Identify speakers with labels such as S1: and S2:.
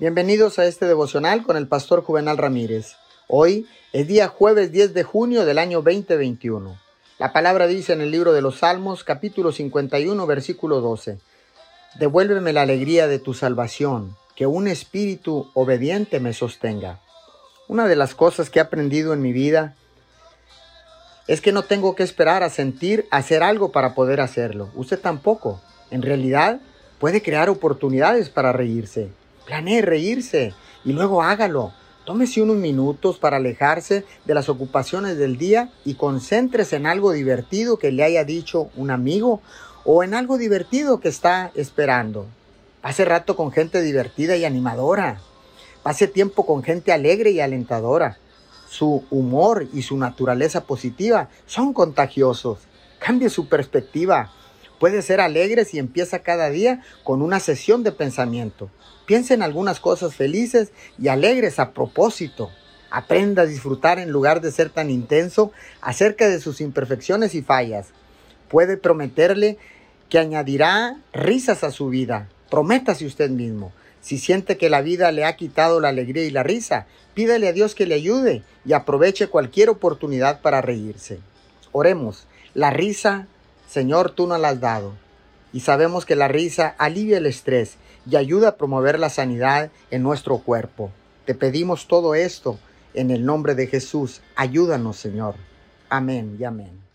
S1: Bienvenidos a este devocional con el pastor Juvenal Ramírez. Hoy es día jueves 10 de junio del año 2021. La palabra dice en el libro de los Salmos, capítulo 51, versículo 12. Devuélveme la alegría de tu salvación, que un espíritu obediente me sostenga. Una de las cosas que he aprendido en mi vida es que no tengo que esperar a sentir hacer algo para poder hacerlo. Usted tampoco. En realidad, puede crear oportunidades para reírse. Planee reírse y luego hágalo. Tómese unos minutos para alejarse de las ocupaciones del día y concéntrese en algo divertido que le haya dicho un amigo o en algo divertido que está esperando. Pase rato con gente divertida y animadora. Pase tiempo con gente alegre y alentadora. Su humor y su naturaleza positiva son contagiosos. Cambie su perspectiva. Puede ser alegre si empieza cada día con una sesión de pensamiento. Piense en algunas cosas felices y alegres a propósito. Aprenda a disfrutar en lugar de ser tan intenso acerca de sus imperfecciones y fallas. Puede prometerle que añadirá risas a su vida. Prométase usted mismo. Si siente que la vida le ha quitado la alegría y la risa, pídale a Dios que le ayude y aproveche cualquier oportunidad para reírse. Oremos. La risa Señor, tú nos la has dado. Y sabemos que la risa alivia el estrés y ayuda a promover la sanidad en nuestro cuerpo. Te pedimos todo esto en el nombre de Jesús. Ayúdanos, Señor. Amén y amén.